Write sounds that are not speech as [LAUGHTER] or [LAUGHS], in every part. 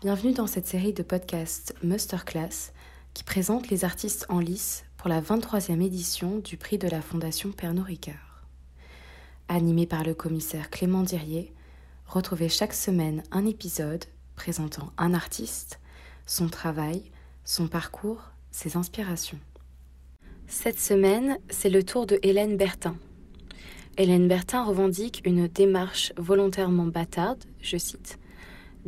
Bienvenue dans cette série de podcasts Masterclass qui présente les artistes en lice pour la 23e édition du prix de la Fondation Pernod Ricard. Animé par le commissaire Clément Dirier, retrouvez chaque semaine un épisode présentant un artiste, son travail, son parcours, ses inspirations. Cette semaine, c'est le tour de Hélène Bertin. Hélène Bertin revendique une démarche volontairement bâtarde, je cite,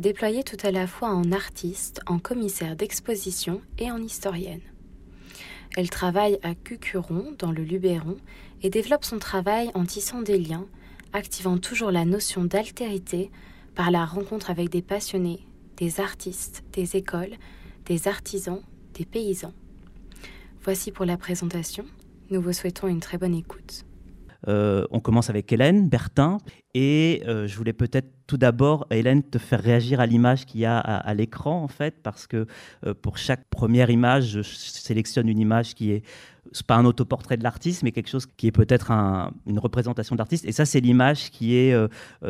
déployée tout à la fois en artiste, en commissaire d'exposition et en historienne. Elle travaille à Cucuron, dans le Luberon, et développe son travail en tissant des liens, activant toujours la notion d'altérité par la rencontre avec des passionnés, des artistes, des écoles, des artisans, des paysans. Voici pour la présentation. Nous vous souhaitons une très bonne écoute. Euh, on commence avec Hélène Bertin et euh, je voulais peut-être tout d'abord, Hélène, te faire réagir à l'image qu'il y a à, l'écran en fait, parce que euh, pour chaque première image, je sélectionne une image qui est pas un autoportrait de l'artiste, mais quelque chose qui est peut-être une représentation d'artiste. Et ça, c'est l'image qui est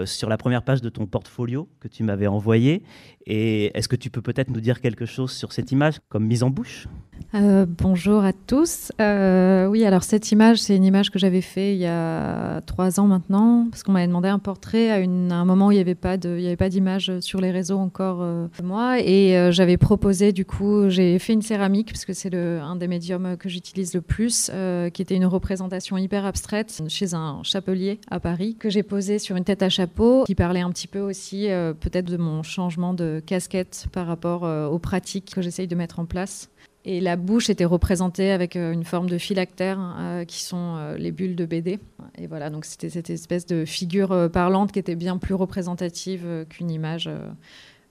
sur la première page de ton portfolio que tu m'avais envoyé. Et est-ce que tu peux peut-être nous dire quelque chose sur cette image comme mise en bouche? Euh, bonjour à tous. Euh, oui, alors cette image, c'est une image que j'avais fait il y a trois ans maintenant, parce qu'on m'avait demandé un portrait à, un moment où il n'y avait pas d'image sur les réseaux encore euh, moi, et j'avais proposé du coup, j'ai fait une céramique parce que c'est un des médiums que j'utilise le plus, qui était une représentation hyper abstraite chez un chapelier à Paris que j'ai posé sur une tête à chapeau, qui parlait un petit peu aussi peut-être de mon changement de casquette par rapport aux pratiques que j'essaye de mettre en place. Et la bouche était représentée avec euh, une forme de phylactère, euh, qui sont euh, les bulles de BD. Et voilà, donc c'était cette espèce de figure parlante qui était bien plus représentative qu'une image,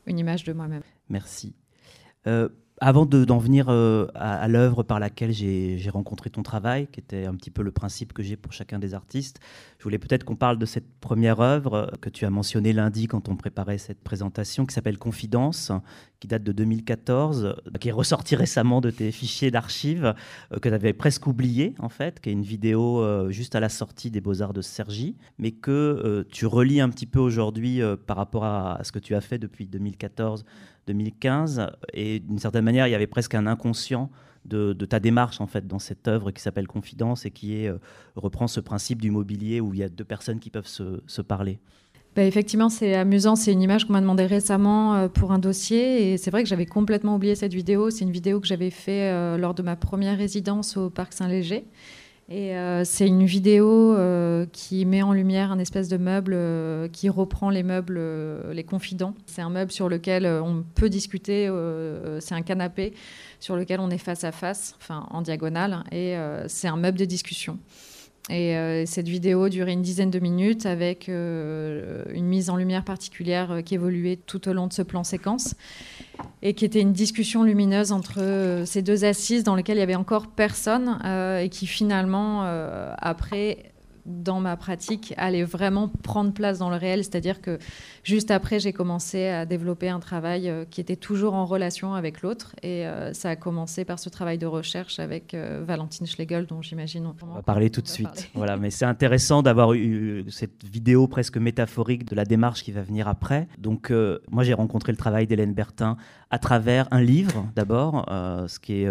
une image de moi-même. Merci. Avant d'en venir euh, à, l'œuvre par laquelle j'ai rencontré ton travail, qui était un petit peu le principe que j'ai pour chacun des artistes, je voulais peut-être qu'on parle de cette première œuvre euh, que tu as mentionnée lundi quand on préparait cette présentation, qui s'appelle Confidence, qui date de 2014, euh, qui est ressortie récemment de tes fichiers d'archives, que tu avais presque oublié en fait, qui est une vidéo juste à la sortie des Beaux-Arts de Sergi, mais que tu relis un petit peu aujourd'hui par rapport à, ce que tu as fait depuis 2014 2015. Et d'une certaine manière, il y avait presque un inconscient de, ta démarche en fait dans cette œuvre qui s'appelle Confidence et qui euh, reprend ce principe du mobilier où il y a deux personnes qui peuvent se, parler. Bah, effectivement, c'est amusant. C'est une image qu'on m'a demandé récemment euh, pour un dossier. Et c'est vrai que j'avais complètement oublié cette vidéo. C'est une vidéo que j'avais fait euh, lors de ma première résidence au Parc Saint-Léger. Et euh, c'est une vidéo euh, qui met en lumière un espèce de meuble euh, qui reprend les meubles, les confidents. C'est un meuble sur lequel on peut discuter, c'est un canapé sur lequel on est face à face, enfin en diagonale, et c'est un meuble de discussion. Et cette vidéo durait une dizaine de minutes avec une mise en lumière particulière qui évoluait tout au long de ce plan séquence et qui était une discussion lumineuse entre euh, ces deux assises dans lesquelles il y avait encore personne euh, et qui finalement, euh, après, dans ma pratique allait vraiment prendre place dans le réel. C'est-à-dire que juste après, j'ai commencé à développer un travail euh, qui était toujours en relation avec l'autre. Et euh, ça a commencé par ce travail de recherche avec euh, Valentine Schlegel, dont j'imagine on, va parler tout de suite. Voilà, mais c'est intéressant d'avoir eu cette vidéo presque métaphorique de la démarche qui va venir après. Donc, moi, j'ai rencontré le travail d'Hélène Bertin à travers un livre d'abord, ce qui est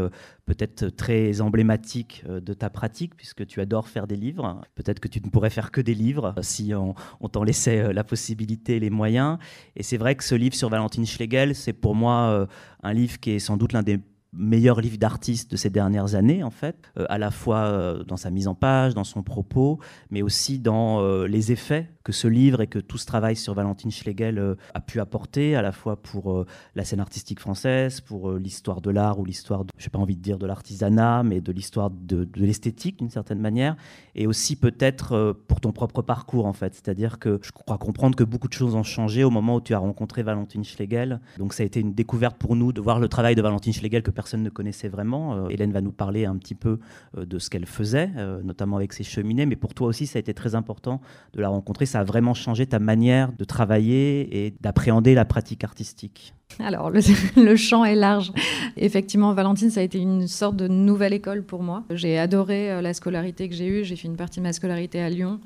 peut-être très emblématique euh, de ta pratique, puisque tu adores faire des livres. Peut-être que tu ne pourrais faire que des livres euh, si on, t'en laissait euh, la possibilité les moyens. Et c'est vrai que ce livre sur Valentine Schlegel, c'est pour moi un livre qui est sans doute l'un des meilleur livre d'artiste de ces dernières années, en fait, euh, à la fois euh, dans sa mise en page, dans son propos, mais aussi dans euh, les effets que ce livre et que tout ce travail sur Valentine Schlegel a pu apporter, à la fois pour la scène artistique française, pour l'histoire de l'art ou l'histoire, je n'ai pas envie de dire de l'artisanat, mais de l'histoire de, de l'esthétique d'une certaine manière, et aussi peut-être pour ton propre parcours, en fait. C'est-à-dire que je crois comprendre que beaucoup de choses ont changé au moment où tu as rencontré Valentine Schlegel. Donc ça a été une découverte pour nous de voir le travail de Valentine Schlegel que personne ne connaissait vraiment. Euh, Hélène va nous parler un petit peu euh, de ce qu'elle faisait, euh, notamment avec ses cheminées, mais pour toi aussi, ça a été très important de la rencontrer. Ça a vraiment changé ta manière de travailler et d'appréhender la pratique artistique. Alors, le, [LAUGHS] champ est large. Effectivement, Valentine, ça a été une sorte de nouvelle école pour moi. J'ai adoré la scolarité que j'ai eue. J'ai fait une partie de ma scolarité à Lyon.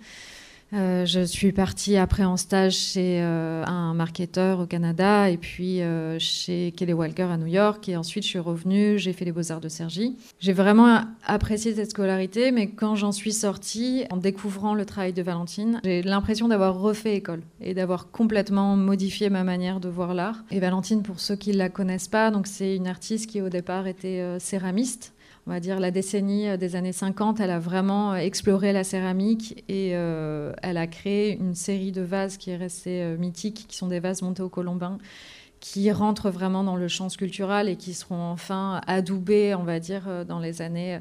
Euh, je suis partie après en stage chez euh, un marketeur au Canada et puis euh, chez Kelly Walker à New York. Et ensuite, je suis revenue, j'ai fait les Beaux-Arts de Cergy. J'ai vraiment apprécié cette scolarité, mais quand j'en suis sortie, en découvrant le travail de Valentine, j'ai l'impression d'avoir refait école et d'avoir complètement modifié ma manière de voir l'art. Et Valentine, pour ceux qui ne la connaissent pas, c'est une artiste qui au départ était céramiste on dire, la décennie euh, des années 50, elle a vraiment euh, exploré la céramique et euh, elle a créé une série de vases qui est restée mythique, qui sont des vases montés au colombin, qui rentrent vraiment dans le champ sculptural et qui seront enfin adoubés, on va dire, dans les années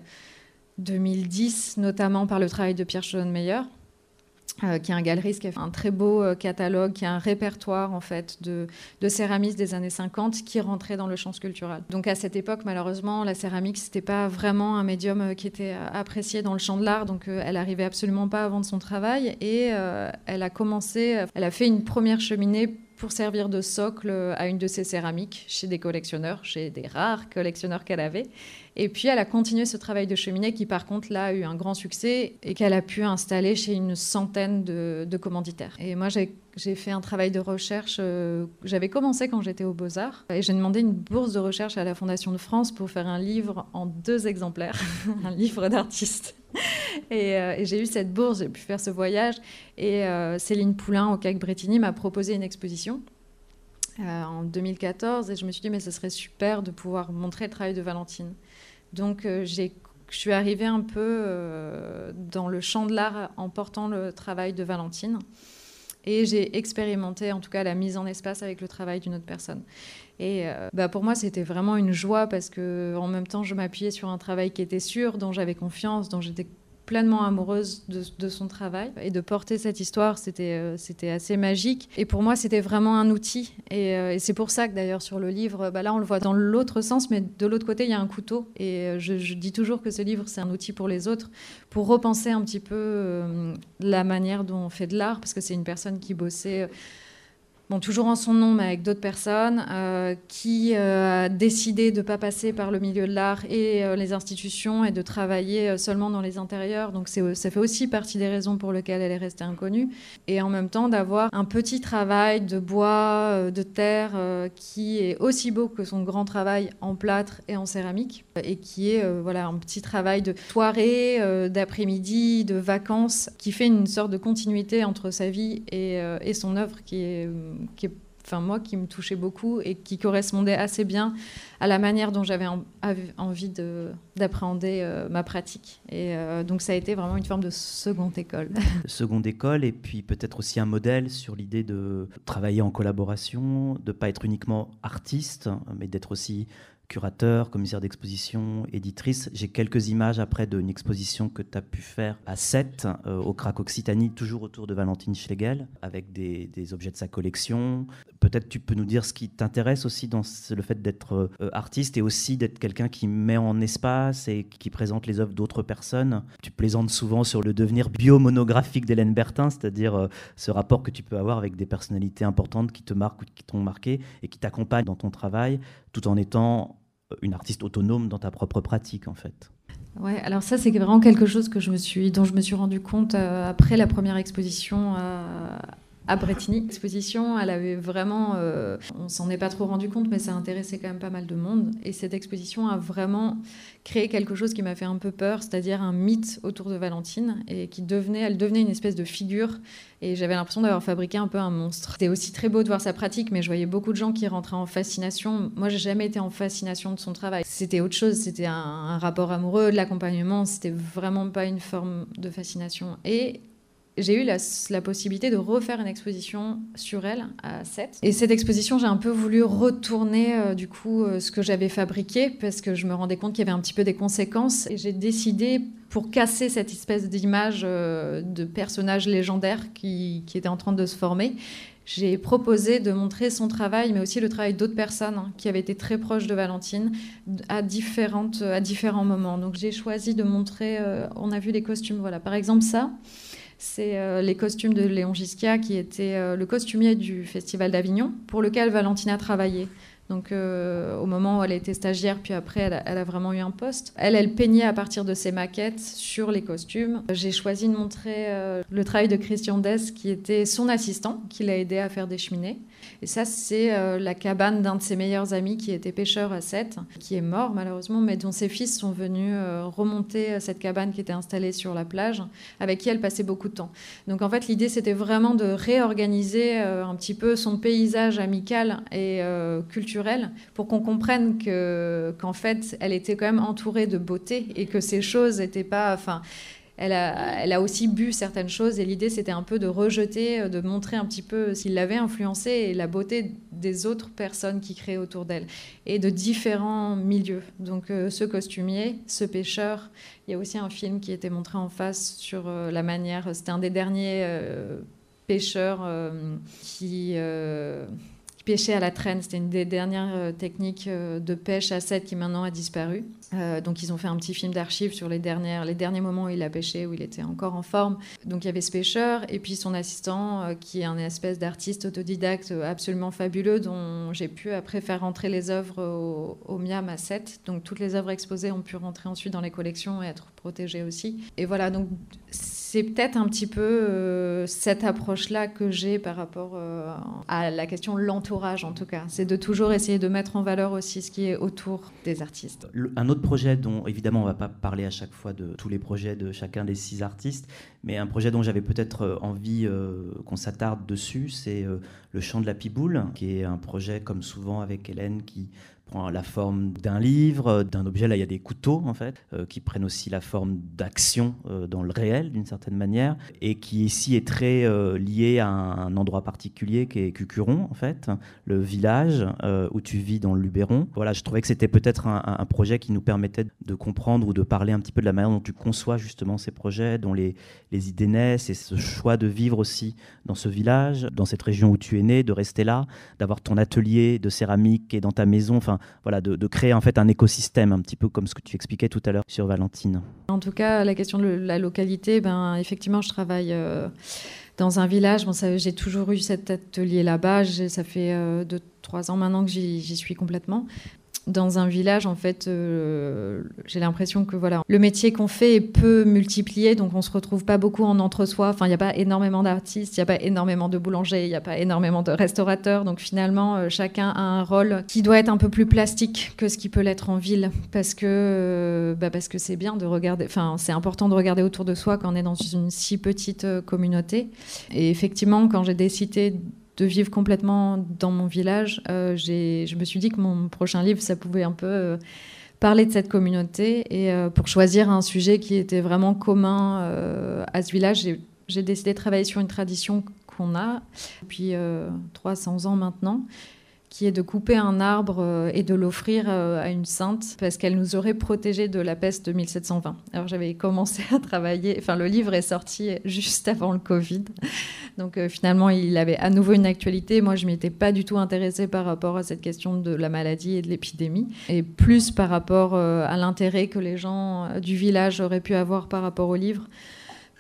2010, notamment par le travail de Pierre Schoenmeyer. Euh, qui est un galeriste qui a fait un très beau euh, catalogue, qui a un répertoire en fait de, céramistes des années 50 qui rentrait dans le champ sculptural. Donc à cette époque, malheureusement, la céramique c'était pas vraiment un médium euh, qui était apprécié dans le champ de l'art, donc elle arrivait absolument pas à vendre son travail et elle a commencé, elle a fait une première cheminée pour servir de socle à une de ses céramiques chez des collectionneurs, chez des rares collectionneurs qu'elle avait. Et puis elle a continué ce travail de cheminée qui par contre là a eu un grand succès et qu'elle a pu installer chez une centaine de, commanditaires. Et moi j'ai fait un travail de recherche, euh, j'avais commencé quand j'étais aux Beaux-Arts et j'ai demandé une bourse de recherche à la Fondation de France pour faire un livre en deux exemplaires, [LAUGHS] un livre d'artiste. Euh, et, j'ai eu cette bourse, j'ai pu faire ce voyage. Et euh, Céline Poulain au CAC Bretigny m'a proposé une exposition euh, en 2014. Et je me suis dit, mais ce serait super de pouvoir montrer le travail de Valentine. Donc je suis arrivée un peu dans le champ de l'art en portant le travail de Valentine. Et j'ai expérimenté en tout cas la mise en espace avec le travail d'une autre personne. Et euh, bah pour moi, c'était vraiment une joie parce que en même temps, je m'appuyais sur un travail qui était sûr, dont j'avais confiance, dont j'étais pleinement amoureuse de, son travail. Et de porter cette histoire, c'était euh, c'était assez magique. Et pour moi, c'était vraiment un outil. Et, euh, c'est pour ça que d'ailleurs, sur le livre, bah là, on le voit dans l'autre sens, mais de l'autre côté, il y a un couteau. Et je, je, dis toujours que ce livre, c'est un outil pour les autres, pour repenser un petit peu la manière dont on fait de l'art, parce que c'est une personne qui bossait toujours en son nom, mais avec d'autres personnes, euh, qui euh, a décidé de ne pas passer par le milieu de l'art et euh, les institutions et de travailler seulement dans les intérieurs. Donc ça fait aussi partie des raisons pour lesquelles elle est restée inconnue. Et en même temps, d'avoir un petit travail de bois, de terre, qui est aussi beau que son grand travail en plâtre et en céramique, et qui est voilà, un petit travail de soirée, d'après-midi, de vacances, qui fait une sorte de continuité entre sa vie et, et son œuvre qui est qui enfin moi, qui me touchait beaucoup et qui correspondait assez bien à la manière dont j'avais envie d'appréhender euh, ma pratique. Et euh, donc ça a été vraiment une forme de seconde école. [LAUGHS] seconde école et puis peut-être aussi un modèle sur l'idée de travailler en collaboration, de ne pas être uniquement artiste, mais d'être aussi curateur, commissaire d'exposition, éditrice. J'ai quelques images après d'une exposition que tu as pu faire à 7 euh, au Crac Occitanie, toujours autour de Valentine Schlegel, avec des, objets de sa collection. Peut-être tu peux nous dire ce qui t'intéresse aussi dans le fait d'être euh, artiste et aussi d'être quelqu'un qui met en espace et qui présente les œuvres d'autres personnes. Tu plaisantes souvent sur le devenir biomonographique d'Hélène Bertin, c'est-à-dire euh, ce rapport que tu peux avoir avec des personnalités importantes qui te marquent ou qui t'ont marqué et qui t'accompagnent dans ton travail tout en étant une artiste autonome dans ta propre pratique en fait. Ouais, alors ça c'est vraiment quelque chose que je me suis, dont je me suis rendu compte euh, après la première exposition à, à Bretigny. L'exposition, elle avait vraiment, euh, on s'en est pas trop rendu compte, mais ça intéressait quand même pas mal de monde. Et cette exposition a vraiment créé quelque chose qui m'a fait un peu peur, c'est-à-dire un mythe autour de Valentine, et qui devenait, elle devenait une espèce de figure. Et j'avais l'impression d'avoir fabriqué un peu un monstre. C'était aussi très beau de voir sa pratique, mais je voyais beaucoup de gens qui rentraient en fascination. Moi, j'ai jamais été en fascination de son travail. C'était autre chose, c'était un, un rapport amoureux, de l'accompagnement. C'était vraiment pas une forme de fascination. Et j'ai eu la, possibilité de refaire une exposition sur elle à 7. Et cette exposition, j'ai un peu voulu retourner euh, du coup euh, ce que j'avais fabriqué parce que je me rendais compte qu'il y avait un petit peu des conséquences. J'ai décidé, pour casser cette espèce d'image euh, de personnage légendaire qui, était en train de se former, j'ai proposé de montrer son travail, mais aussi le travail d'autres personnes hein, qui avaient été très proches de Valentine à différents moments. Donc j'ai choisi de montrer, on a vu les costumes, voilà, par exemple ça c'est euh, les costumes de Léon Gisquia, qui était euh, le costumier du Festival d'Avignon, pour lequel Valentine a travaillé. Donc euh, au moment où elle était stagiaire, puis après elle a, vraiment eu un poste. Elle, elle peignait à partir de ses maquettes sur les costumes. J'ai choisi de montrer le travail de Christian Dess, qui était son assistant, qui l'a aidé à faire des cheminées. Et ça, c'est euh, la cabane d'un de ses meilleurs amis qui était pêcheur à Sète, qui est mort malheureusement, mais dont ses fils sont venus euh, remonter cette cabane qui était installée sur la plage, avec qui elle passait beaucoup de temps. Donc en fait, l'idée, c'était vraiment de réorganiser euh, un petit peu son paysage amical et culturel pour qu'on comprenne que qu'en fait, elle était quand même entourée de beauté et que ces choses n'étaient pas... Enfin, elle a, aussi bu certaines choses et l'idée c'était un peu de rejeter, de montrer un petit peu s'il l'avait influencé et la beauté des autres personnes qui créaient autour d'elle et de différents milieux. Donc euh, ce costumier, ce pêcheur, il y a aussi un film qui était montré en face sur euh, la manière, c'était un des derniers euh, pêcheurs qui pêchait à la traîne. C'était une des dernières techniques de pêche à 7 qui maintenant a disparu. Euh, donc ils ont fait un petit film d'archives sur les, dernières, les derniers moments où il a pêché, où il était encore en forme. Donc il y avait ce pêcheur et puis son assistant euh, qui est un espèce d'artiste autodidacte euh, absolument fabuleux dont j'ai pu après faire rentrer les œuvres au, au, MIAM à 7. Donc toutes les œuvres exposées ont pu rentrer ensuite dans les collections et être protégées aussi. Et voilà, donc c'est peut-être un petit peu cette approche-là que j'ai par rapport à la question de l'entourage en tout cas. C'est de toujours essayer de mettre en valeur aussi ce qui est autour des artistes. un autre projet dont, évidemment, on ne va pas parler à chaque fois de tous les projets de chacun des six artistes, mais un projet dont j'avais peut-être euh, envie euh, qu'on s'attarde dessus, c'est euh, Le Chant de la Piboule, qui est un projet, comme souvent avec Hélène, qui la forme d'un livre, d'un objet. Là, il y a des couteaux, en fait, euh, qui prennent aussi la forme d'action euh, dans le réel, d'une certaine manière, et qui ici est très euh, lié à un, endroit particulier qui est Cucuron, en fait, le village où tu vis dans le Luberon. Voilà, je trouvais que c'était peut-être un, projet qui nous permettait de comprendre ou de parler un petit peu de la manière dont tu conçois justement ces projets, dont les, les idées naissent, et ce choix de vivre aussi dans ce village, dans cette région où tu es né, de rester là, d'avoir ton atelier de céramique et dans ta maison. Enfin, voilà, de, créer en fait un écosystème, un petit peu comme ce que tu expliquais tout à l'heure sur Valentine. En tout cas, la question de la localité, ben, effectivement, je travaille euh, dans un village. J'ai toujours eu cet atelier là-bas. Ça fait euh, deux, trois ans maintenant que j'y suis complètement dans un village, en fait, euh, j'ai l'impression que voilà, le métier qu'on fait est peu multiplié, donc on se retrouve pas beaucoup en entre-soi. Enfin, il n'y a pas énormément d'artistes, il n'y a pas énormément de boulangers, il n'y a pas énormément de restaurateurs. Donc finalement, euh, chacun a un rôle qui doit être un peu plus plastique que ce qui peut l'être en ville, parce que euh, bah parce que c'est bien de regarder. Enfin, c'est important de regarder autour de soi quand on est dans une si petite communauté. Et effectivement, quand j'ai décidé de vivre complètement dans mon village, euh, je me suis dit que mon prochain livre, ça pouvait un peu euh, parler de cette communauté. Et euh, pour choisir un sujet qui était vraiment commun à ce village, j'ai décidé de travailler sur une tradition qu'on a depuis 300 ans maintenant qui est de couper un arbre euh, et de l'offrir euh, à une sainte parce qu'elle nous aurait protégés de la peste de 1720. Alors j'avais commencé à travailler, enfin le livre est sorti [LAUGHS] juste avant le Covid, donc euh, finalement il avait à nouveau une actualité. Moi je m'étais pas du tout intéressée par rapport à cette question de la maladie et de l'épidémie, et plus par rapport à l'intérêt que les gens du village auraient pu avoir par rapport au livre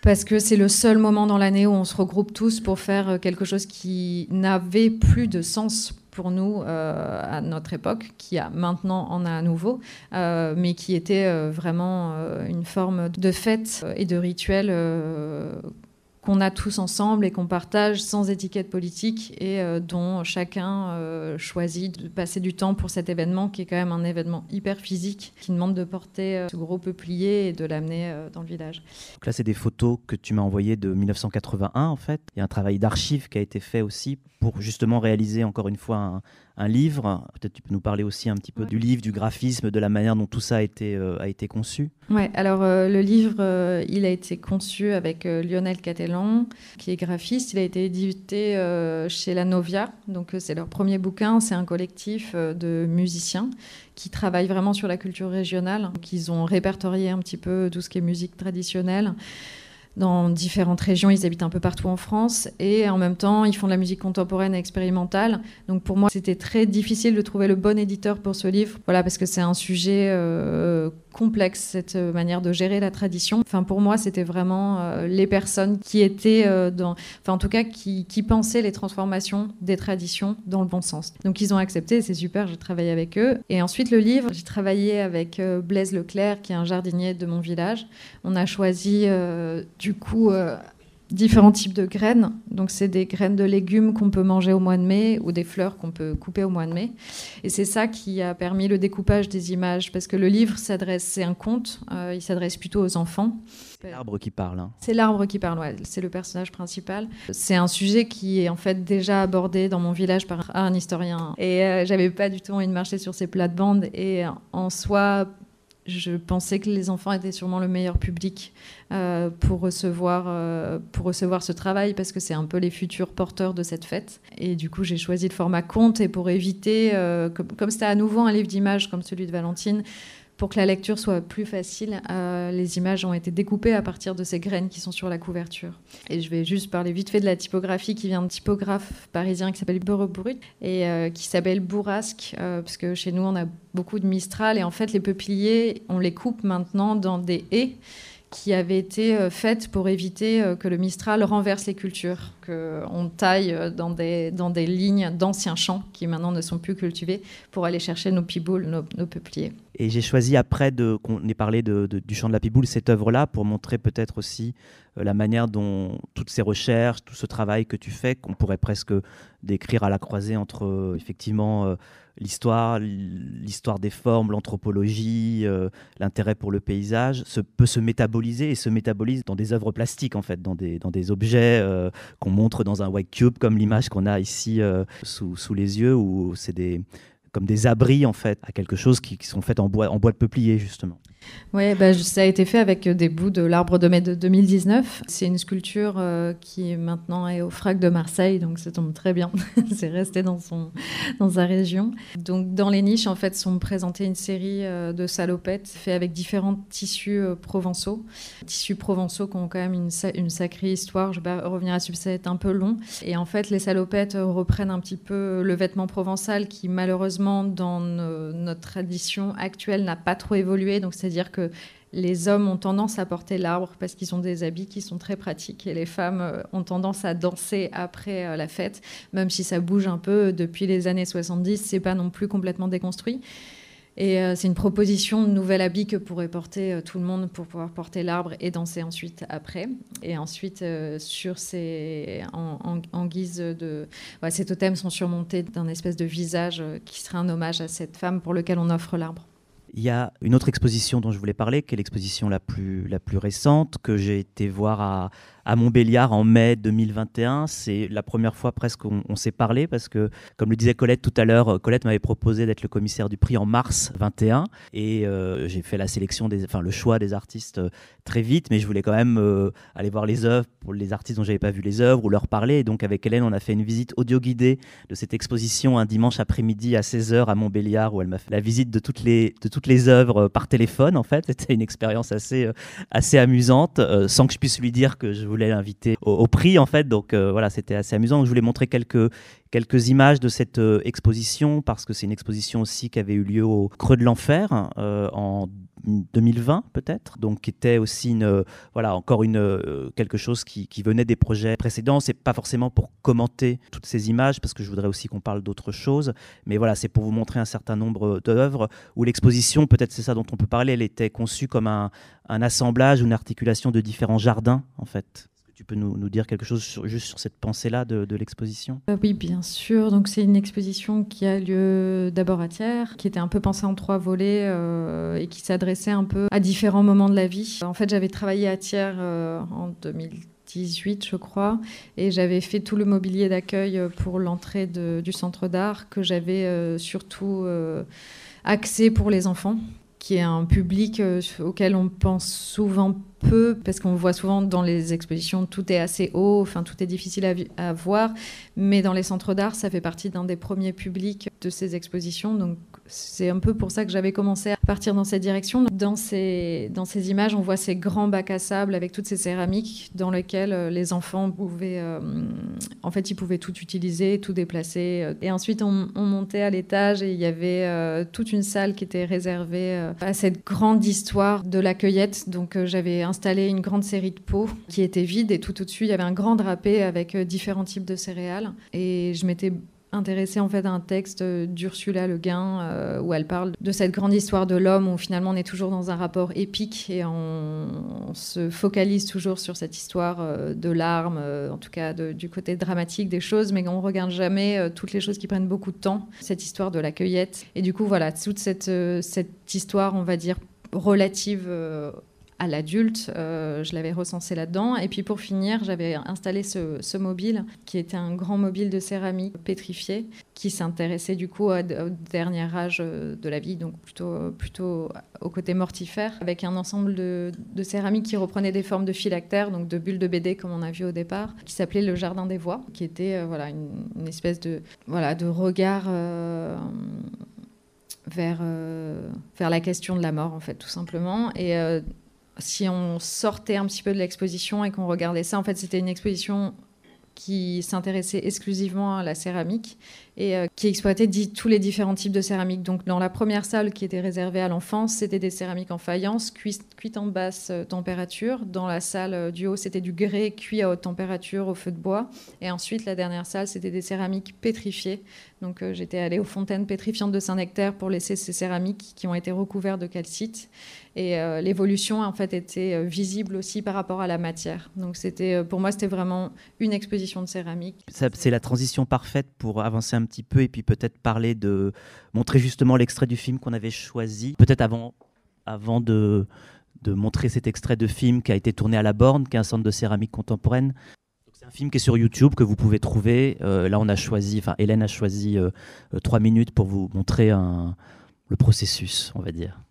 parce que c'est le seul moment dans l'année où on se regroupe tous pour faire quelque chose qui n'avait plus de sens pour nous euh, à notre époque, qui a maintenant en a à nouveau, euh, mais qui était euh, vraiment une forme de fête et de rituel qu'on a tous ensemble et qu'on partage sans étiquette politique et euh, dont chacun euh, choisit de passer du temps pour cet événement qui est quand même un événement hyper physique qui demande de porter euh, ce gros peuplier et de l'amener dans le village. Donc là, c'est des photos que tu m'as envoyées de 1981 en fait. Il y a un travail d'archives qui a été fait aussi pour justement réaliser encore une fois un, un livre. Peut-être tu peux nous parler aussi un petit peu du livre, du graphisme, de la manière dont tout ça a été, euh, a été conçu. Ouais, alors euh, le livre, euh, il a été conçu avec Lionel Catellan, qui est graphiste. Il a été édité chez La Novia, donc c'est leur premier bouquin. C'est un collectif de musiciens qui travaillent vraiment sur la culture régionale. Ils ont répertorié un petit peu tout ce qui est musique traditionnelle dans différentes régions. Ils habitent un peu partout en France et en même temps, ils font de la musique contemporaine et expérimentale. Donc pour moi, c'était très difficile de trouver le bon éditeur pour ce livre. Voilà, parce que c'est un sujet euh, complexe cette manière de gérer la tradition. Enfin, pour moi, c'était vraiment les personnes qui étaient dans, enfin, en tout cas, qui, pensaient les transformations des traditions dans le bon sens. Donc, ils ont accepté, c'est super, j'ai travaillé avec eux. Et ensuite, le livre, j'ai travaillé avec Blaise Leclerc, qui est un jardinier de mon village. On a choisi, du coup, différents types de graines. Donc, c'est des graines de légumes qu'on peut manger au mois de mai ou des fleurs qu'on peut couper au mois de mai. Et c'est ça qui a permis le découpage des images parce que le livre s'adresse, c'est un conte, euh, il s'adresse plutôt aux enfants. C'est l'arbre qui parle. Hein. C'est l'arbre qui parle, ouais. c'est le personnage principal. C'est un sujet qui est en fait déjà abordé dans mon village par un historien. Et euh, j'avais pas du tout envie de marcher sur ces plates-bandes. Et en soi, je pensais que les enfants étaient sûrement le meilleur public euh, pour, recevoir, euh, pour recevoir ce travail parce que c'est un peu les futurs porteurs de cette fête. Et du coup, j'ai choisi le format conte et pour éviter, euh, comme, comme c'était à nouveau un livre d'images comme celui de Valentine, pour que la lecture soit plus facile, euh, les images ont été découpées à partir de ces graines qui sont sur la couverture. Et je vais juste parler vite fait de la typographie qui vient d'un typographe parisien qui s'appelle Brut et euh, qui s'appelle Bourrasque, euh, parce que chez nous on a beaucoup de Mistral et en fait les peupliers, on les coupe maintenant dans des haies qui avait été euh, faite pour éviter euh, que le Mistral renverse les cultures, qu'on taille euh, dans des, dans des lignes d'anciens champs qui maintenant ne sont plus cultivés pour aller chercher nos piboules, nos, peupliers. Et j'ai choisi après qu'on ait parlé du chant de la piboule, cette œuvre-là, pour montrer peut-être aussi la manière dont toutes ces recherches, tout ce travail que tu fais, qu'on pourrait presque décrire à la croisée entre effectivement l'histoire, l'histoire des formes, l'anthropologie, euh, l'intérêt pour le paysage, se, peut se métaboliser et se métabolise dans des œuvres plastiques en fait, dans des, dans des objets euh, qu'on montre dans un white cube comme l'image qu'on a ici euh, sous, sous, les yeux où c'est des comme des abris en fait à quelque chose qui, sont faits en bois, en bois de peuplier justement. Oui, bah, ça a été fait avec des bouts de l'arbre de mai de 2019. C'est une sculpture euh, qui maintenant est au FRAC de Marseille, donc ça tombe très bien. [LAUGHS] c'est resté dans, son, dans sa région. Donc dans les niches, en fait, sont présentées une série euh, de salopettes faites avec différents tissus euh, provençaux. Tissus provençaux qui ont quand même une, sacrée histoire. Je vais revenir là-dessus, ça va être un peu long. Et en fait, les salopettes reprennent un petit peu le vêtement provençal qui, malheureusement, dans notre tradition actuelle, n'a pas trop évolué. Donc c'est c'est-à-dire que les hommes ont tendance à porter l'arbre parce qu'ils ont des habits qui sont très pratiques et les femmes euh, ont tendance à danser après euh, la fête, même si ça bouge un peu depuis les années 70, c'est pas non plus complètement déconstruit. Et euh, c'est une proposition de nouvel habit que pourrait porter tout le monde pour pouvoir porter l'arbre et danser ensuite après. Et ensuite, sur ces, en, guise de, ces totems sont surmontés d'un espèce de visage qui serait un hommage à cette femme pour lequel on offre l'arbre. Il y a une autre exposition dont je voulais parler, qui est l'exposition la plus, la plus récente, que j'ai été voir à, à Montbéliard en mai 2021. C'est la première fois presque qu'on s'est parlé parce que, comme le disait Colette tout à l'heure, Colette m'avait proposé d'être le commissaire du prix en mars 21 et euh, j'ai fait la sélection, enfin le choix des artistes euh, très vite, mais je voulais quand même euh, aller voir les œuvres pour les artistes dont j'avais pas vu les œuvres ou leur parler. Et donc avec Hélène, on a fait une visite audio guidée de cette exposition un dimanche après-midi à 16h à Montbéliard où elle m'a fait la visite de toutes les, de toutes les œuvres par téléphone en fait. [LAUGHS] C'était une expérience assez, assez amusante sans que je puisse lui dire que je voulais l'inviter au, prix en fait. Donc euh, voilà, c'était assez amusant. Je voulais montrer quelques, quelques images de cette euh, exposition parce que c'est une exposition aussi qui avait eu lieu au Creux de l'Enfer euh, en 2020 peut-être, donc qui était aussi une, voilà encore une quelque chose qui, qui, venait des projets précédents. C'est pas forcément pour commenter toutes ces images parce que je voudrais aussi qu'on parle d'autres choses, mais voilà, c'est pour vous montrer un certain nombre d'œuvres où l'exposition, peut-être c'est ça dont on peut parler, elle était conçue comme un, un assemblage, une articulation de différents jardins en fait. Tu peux nous, dire quelque chose juste sur cette pensée-là de, l'exposition? Euh, Oui, bien sûr. Donc c'est une exposition qui a lieu d'abord à Thiers, qui était un peu pensée en trois volets euh, et qui s'adressait un peu à différents moments de la vie. En fait, j'avais travaillé à Thiers euh, en 2018, je crois, et j'avais fait tout le mobilier d'accueil pour l'entrée du centre d'art que j'avais surtout axé pour les enfants qui est un public euh, auquel on pense souvent peu, parce qu'on voit souvent dans les expositions, tout est assez haut, enfin tout est difficile à, voir, mais dans les centres d'art, ça fait partie d'un des premiers publics de ces expositions, donc c'est un peu pour ça que j'avais commencé à partir dans cette direction. Dans ces, dans ces images, on voit ces grands bacs à sable avec toutes ces céramiques dans lesquelles euh, les enfants pouvaient, euh, en fait, ils pouvaient tout utiliser, tout déplacer. Et ensuite, on, montait à l'étage et il y avait euh, toute une salle qui était réservée à cette grande histoire de la cueillette. Donc, j'avais installé une grande série de pots qui étaient vides et tout au-dessus, il y avait un grand drapé avec différents types de céréales. Et je m'étais intéressée en fait à un texte d'Ursula Le Guin euh, où elle parle de cette grande histoire de l'homme où finalement on est toujours dans un rapport épique et on, se focalise toujours sur cette histoire euh, de l'arme, euh, en tout cas du côté dramatique des choses, mais on regarde jamais toutes les choses qui prennent beaucoup de temps. Cette histoire de la cueillette et du coup voilà toute cette cette histoire on va dire relative à l'adulte, euh, je l'avais recensé là-dedans. Et puis pour finir, j'avais installé ce, mobile, qui était un grand mobile de céramique pétrifié, qui s'intéressait du coup au dernier âge euh, de la vie, donc plutôt, plutôt au côté mortifère, avec un ensemble de, céramique qui reprenait des formes de phylactères, donc de bulles de BD comme on a vu au départ, qui s'appelait le Jardin des Voix, qui était euh, voilà, une, espèce de, voilà, de regard... vers, vers la question de la mort, en fait, tout simplement. Et si on sortait un petit peu de l'exposition et qu'on regardait ça, en fait, c'était une exposition qui s'intéressait exclusivement à la céramique et euh, qui exploitait tous les différents types de céramique. Donc dans la première salle qui était réservée à l'enfance, c'était des céramiques en faïence cuites en basse euh, température. Dans la salle euh, du haut, c'était du grès cuit à haute température au feu de bois. Et ensuite, la dernière salle, c'était des céramiques pétrifiées. Donc j'étais allée aux fontaines pétrifiantes de Saint-Nectaire pour laisser ces céramiques qui ont été recouvertes de calcite. Et l'évolution en fait était visible aussi par rapport à la matière. Donc c'était pour moi c'était vraiment une exposition de céramique. C'est la transition parfaite pour avancer un un petit peu et puis peut-être parler de montrer justement l'extrait du film qu'on avait choisi. Peut-être avant, avant de, de montrer cet extrait de film qui a été tourné à la Borne, qui est un centre de céramique contemporaine. C'est un film qui est sur YouTube que vous pouvez trouver. Euh, là, on a choisi, enfin Hélène a choisi euh, euh, trois minutes pour vous montrer un, le processus, on va dire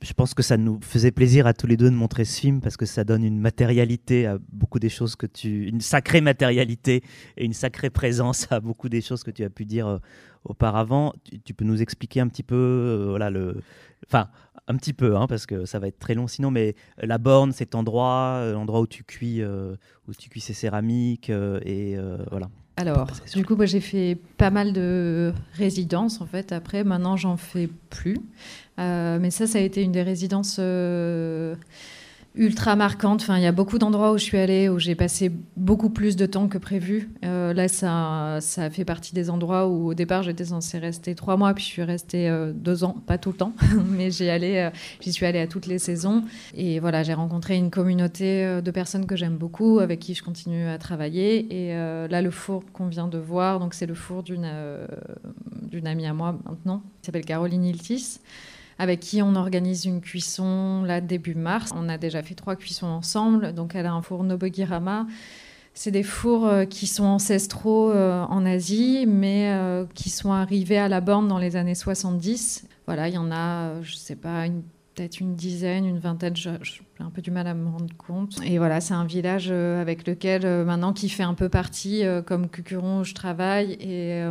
je pense que ça nous faisait plaisir à tous les deux de montrer ce film parce que ça donne une matérialité à beaucoup des choses que tu. une sacrée matérialité et une sacrée présence à beaucoup des choses que tu as pu dire euh, auparavant. Tu, peux nous expliquer un petit peu, euh, voilà, le. Enfin, un petit peu, hein, parce que ça va être très long sinon, mais la borne, cet endroit, euh, l'endroit où tu cuis, où tu cuis ces céramiques, et voilà. Alors, du coup, j'ai fait pas mal de résidences en fait. Après, maintenant, j'en fais plus. Euh, mais ça, ça a été une des résidences euh, ultra marquante. Enfin, il y a beaucoup d'endroits où je suis allée où j'ai passé beaucoup plus de temps que prévu. Euh, là, ça, ça fait partie des endroits où au départ j'étais censée rester trois mois, puis je suis restée euh, deux ans, pas tout le temps, [LAUGHS] mais euh, j'y suis allée à toutes les saisons. Et voilà, j'ai rencontré une communauté de personnes que j'aime beaucoup, avec qui je continue à travailler. Et là, le four qu'on vient de voir, donc c'est le four d'une d'une amie à moi maintenant, qui s'appelle Caroline Iltis avec qui on organise une cuisson là début mars. On a déjà fait trois cuissons ensemble. Donc elle a un four Nobogirama. C'est des fours euh, qui sont ancestraux euh, en Asie, mais euh, qui sont arrivés à la borne dans les années 70. Voilà, il y en a, je ne sais pas, peut-être une dizaine, une vingtaine, j'ai un peu du mal à me rendre compte. Et voilà, c'est un village avec lequel maintenant qui fait un peu partie, comme Cucuron où je travaille, et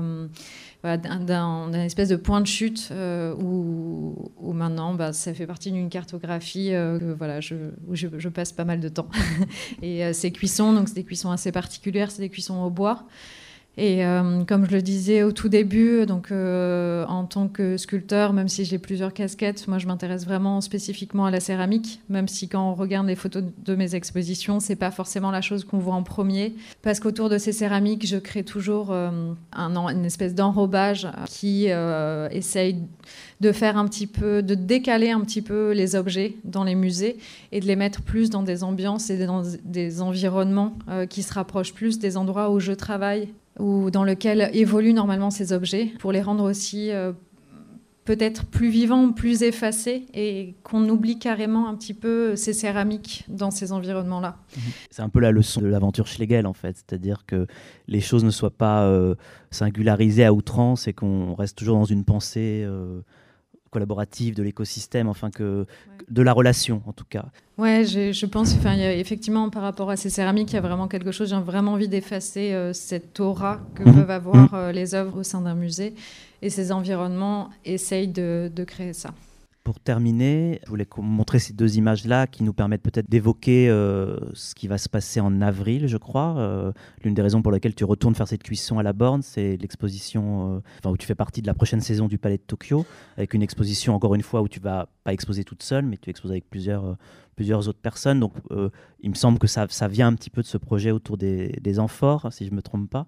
d'un espèce de point de chute euh, où, maintenant bah, ça fait partie d'une cartographie euh, voilà, je, où je, passe pas mal de temps. [LAUGHS] et euh, ces cuissons, donc c'est des cuissons assez particulières, c'est des cuissons au bois. Et euh, comme je le disais au tout début, donc euh, en tant que sculpteur, même si j'ai plusieurs casquettes, moi je m'intéresse vraiment spécifiquement à la céramike, même si quand on regarde les photos de mes expositions, c'est pas forcément la chose qu'on voit en premier, parce qu'autour de ces céramiques, je crée toujours euh, un, une espèce d'enrobage qui essaye de faire un petit peu, de décaler un petit peu les objets dans les musées et de les mettre plus dans des ambiances et dans des environnements qui se rapprochent plus des endroits où je travaille ou dans lequel évoluent normalement ces objets, pour les rendre aussi euh, peut-être plus vivants, plus effacés, et qu'on oublie carrément un petit peu ces céramiques dans ces environnements-là. Mhm. C'est un peu la leçon de l'aventure Schlegel, en fait, c'est-à-dire que les choses ne soient pas euh, singularisées à outrance et qu'on reste toujours dans une pensée. Euh, collaborative, de l'écosystème, enfin que de la relation en tout cas. Ouais, je pense, enfin, y a, effectivement, par rapport à ces céramiques, il y a vraiment quelque chose. J'ai vraiment envie d'effacer euh, cette aura que mhm. peuvent avoir euh, les œuvres au sein d'un musée, et ces environnements essayent de créer ça. Pour terminer, je voulais montrer ces deux images-là qui nous permettent peut-être d'évoquer euh, ce qui va se passer en avril, je crois. Euh, l'une des raisons pour lesquelles tu retournes faire cette cuisson à la Borne, c'est l'exposition, euh, où tu fais partie de la prochaine saison du Palais de Tokyo, avec une exposition, encore une fois, où tu vas pas exposer toute seule, mais tu exposes avec plusieurs, plusieurs autres personnes. Donc, il me semble que ça, ça, vient un petit peu de ce projet autour des, des amphores, si je ne me trompe pas.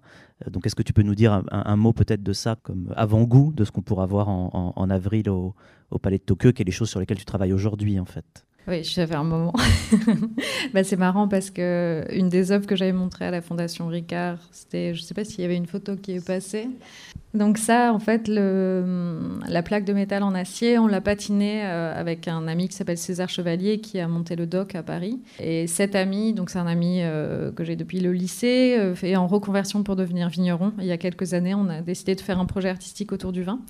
donc, est-ce que tu peux nous dire un, mot peut-être de ça, comme avant-goût de ce qu'on pourra voir en, avril au, au Palais de Tokyo, qui est les choses sur lesquelles tu travailles aujourd'hui en fait? Oui, j'avais un moment. [LAUGHS] bah, c'est marrant parce que une des œuvres que j'avais montrées à la Fondation Ricard, c'était, je ne sais pas s'il y avait une photo qui est passée. Donc ça, en fait, le, la plaque de métal en acier, on l'a patinée euh, avec un ami qui s'appelle César Chevalier qui a monté le doc à Paris. Et cet ami, donc c'est un ami euh, que j'ai depuis le lycée, euh, fait en reconversion pour devenir vigneron. Il y a quelques années, on a décidé de faire un projet artistique autour du vin.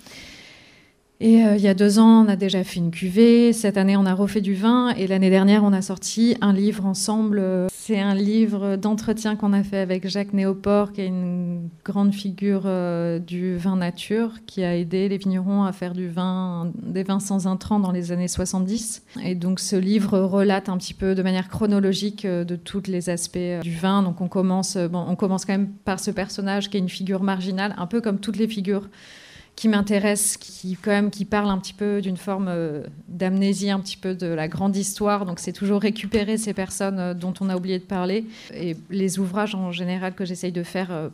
Et euh, il y a deux ans, on a déjà fait une cuvée. Cette année, on a refait du vin. Et l'année dernière, on a sorti un livre ensemble. C'est un livre d'entretien qu'on a fait avec Jacques Néoport, qui est une grande figure euh, du vin nature, qui a aidé les vignerons à faire du vin, des vins sans intrants dans les années 70. Et donc, ce livre relate un petit peu de manière chronologique euh, de tous les aspects du vin. Donc, on commence, bon, on commence quand même par ce personnage qui est une figure marginale, un peu comme toutes les figures qui m'intéresse, qui quand même qui parle un petit peu d'une forme euh, d'amnésie, un petit peu de la grande histoire. Donc c'est toujours récupérer ces personnes euh, dont on a oublié de parler. Et les ouvrages en général que j'essaye de faire euh,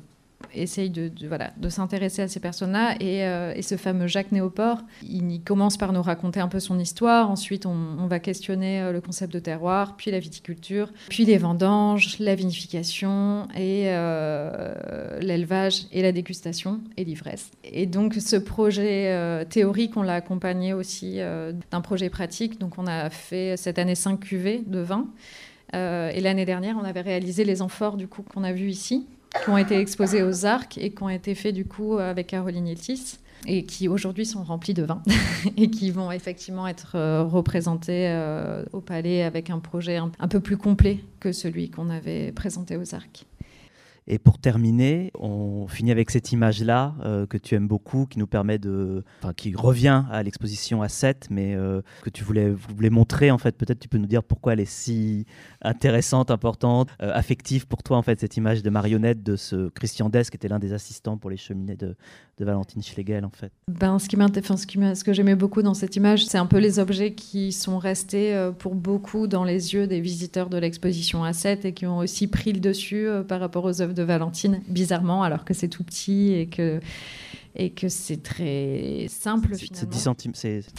essaye de, voilà, de s'intéresser à ces personnes-là. Et, euh, et, ce fameux Jacques Néoport, il, commence par nous raconter un peu son histoire. Ensuite, on, va questionner euh, le concept de terroir, puis la viticulture, puis les vendanges, la vinification et euh, l'élevage et la dégustation et l'ivresse. Et donc, ce projet théorique, on l'a accompagné aussi d'un projet pratique. Donc, on a fait cette année 5 cuvées de vin. et l'année dernière, on avait réalisé les amphores du coup qu'on a vu ici qui ont été exposés aux arcs et qui ont été faits du coup avec Caroline Iltis et qui aujourd'hui sont remplis de vin [LAUGHS] et qui vont effectivement être euh, représentés euh, au palais avec un projet un, peu plus complet que celui qu'on avait présenté aux arcs. Et pour terminer, on finit avec cette image-là euh, que tu aimes beaucoup, qui nous permet de, qui revient à l'exposition à 7, mais euh, que tu voulais, voulais montrer en fait. Peut-être tu peux nous dire pourquoi elle est si intéressante, importante, euh, affective pour toi en fait cette image de marionnette de ce Christian Dess qui était l'un des assistants pour les cheminées de, de Valentine Schlegel en fait. Ben ce qui ce, que j'aimais beaucoup dans cette image, c'est un peu les objets qui sont restés pour beaucoup dans les yeux des visiteurs de l'exposition à 7 et qui ont aussi pris le dessus par rapport aux œuvres de Valentine, bizarrement, alors que c'est tout petit et que et que c'est très simple C'est 10 centimes.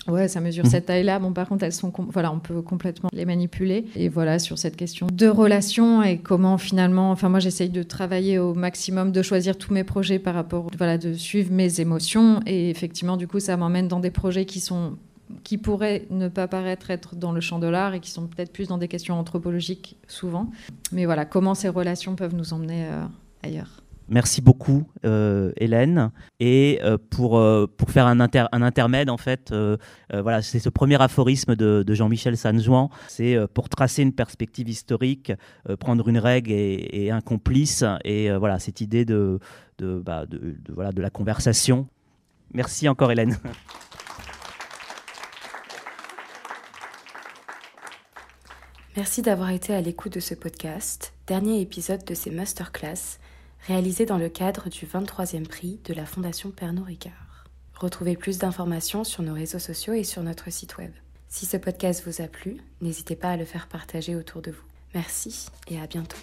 Ouais, ça mesure cette taille-là. Bon, par contre, elles sont, voilà, on peut complètement les manipuler. Et voilà, sur cette question de relation et comment finalement, enfin, moi, j'essaye de travailler au maximum, de choisir tous mes projets par rapport, voilà, de suivre mes émotions. Et effectivement, du coup, ça m'emmène dans des projets qui sont qui pourraient ne pas paraître être dans le champ de l'art et qui sont peut-être plus dans des questions anthropologiques souvent. Mais voilà, comment ces relations peuvent nous emmener euh, ailleurs. Merci beaucoup, euh, Hélène. Et euh, pour, pour faire un, un intermède, en fait, voilà, c'est ce premier aphorisme de, Jean-Michel Sanjouan. C'est pour tracer une perspective historique, prendre une règle et, un complice. Et voilà, cette idée de, de, bah, de, voilà, de la conversation. Merci encore, Hélène. Merci d'avoir été à l'écoute de ce podcast, dernier épisode de ces [LAUGHS] masterclass réalisés dans le cadre du 23e prix de la Fondation Pernod Ricard. Retrouvez plus d'informations sur nos réseaux sociaux et sur notre site web. Si ce podcast vous a plu, n'hésitez pas à le faire partager autour de vous. Merci et à bientôt.